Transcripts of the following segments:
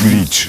grite.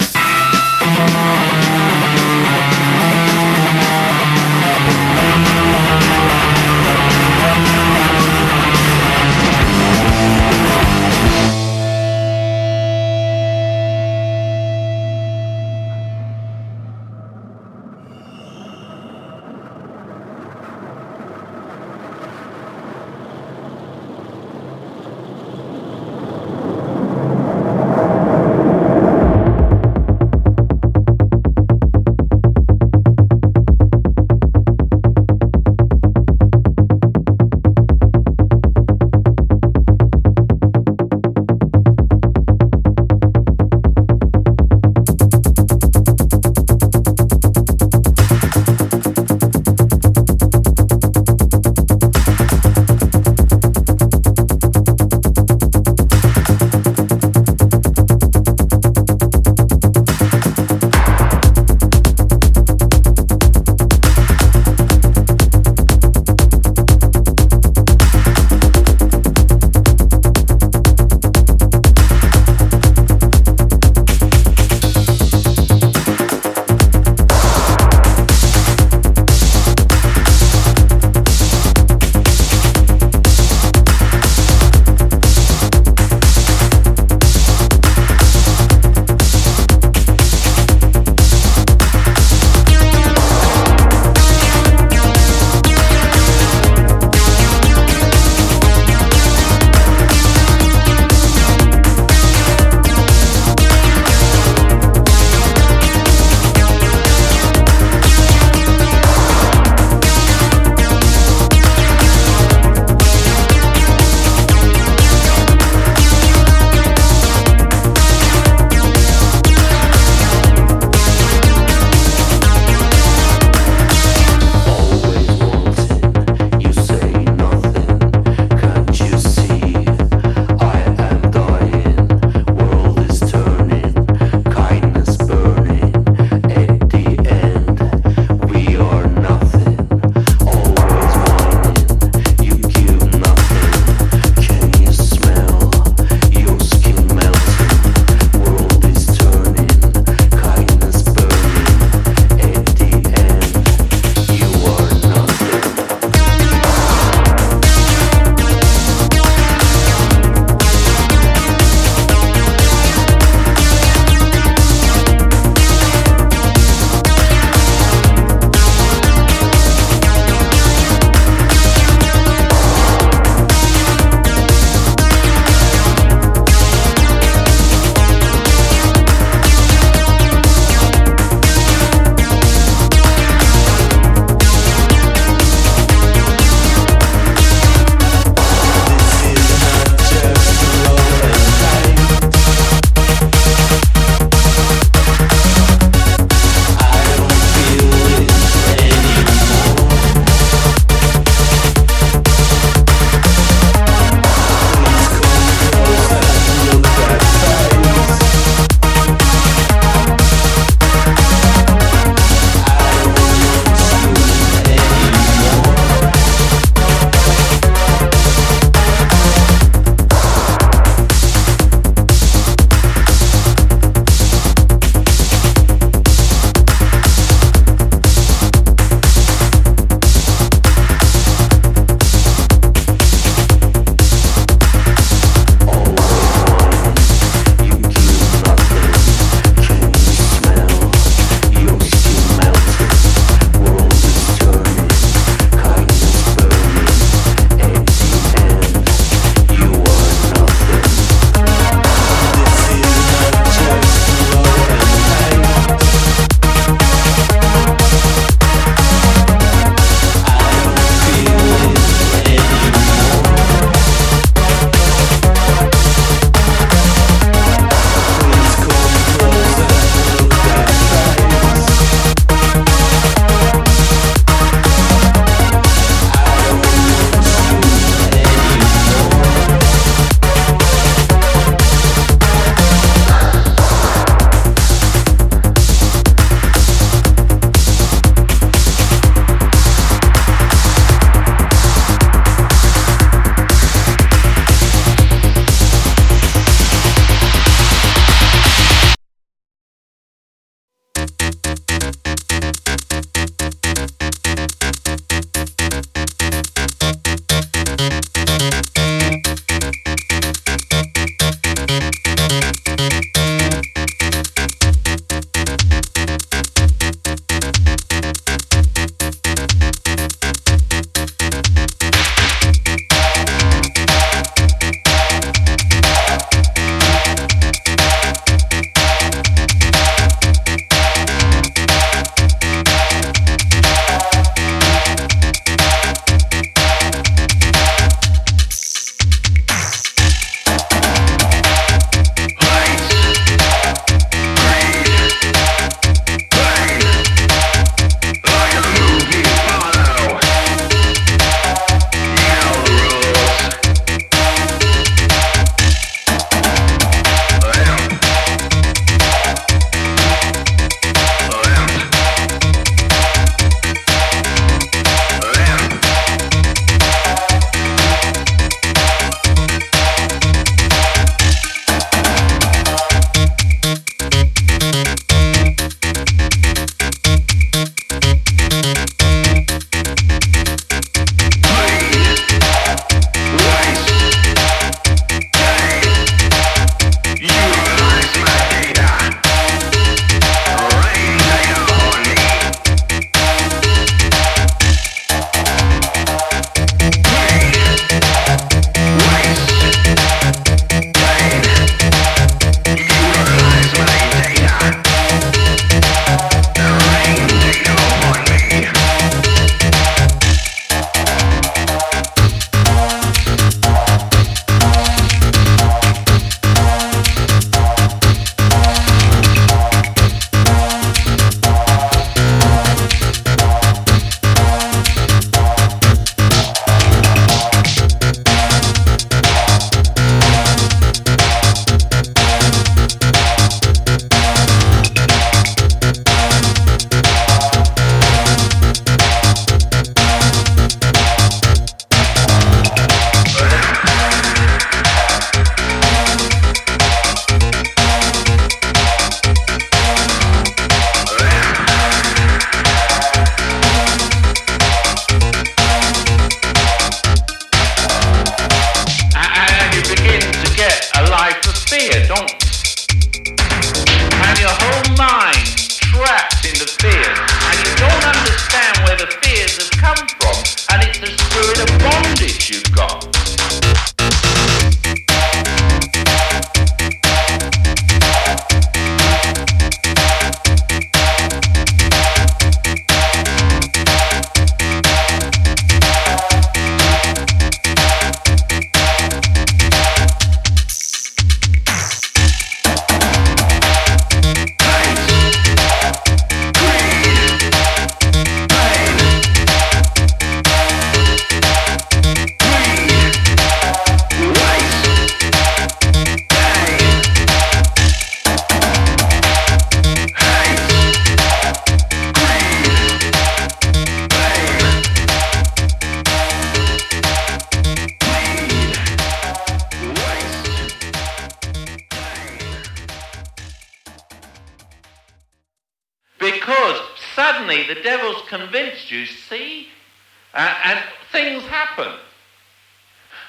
happen.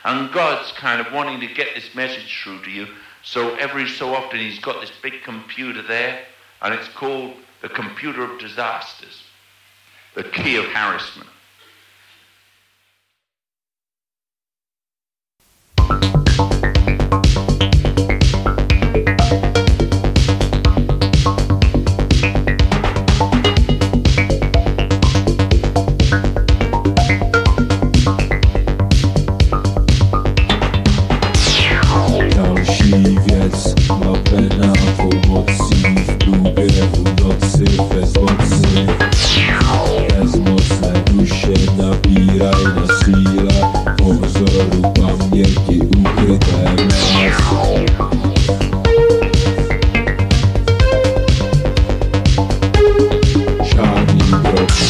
And God's kind of wanting to get this message through to you. So every so often, He's got this big computer there, and it's called the computer of disasters, the key of harassment.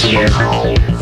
you.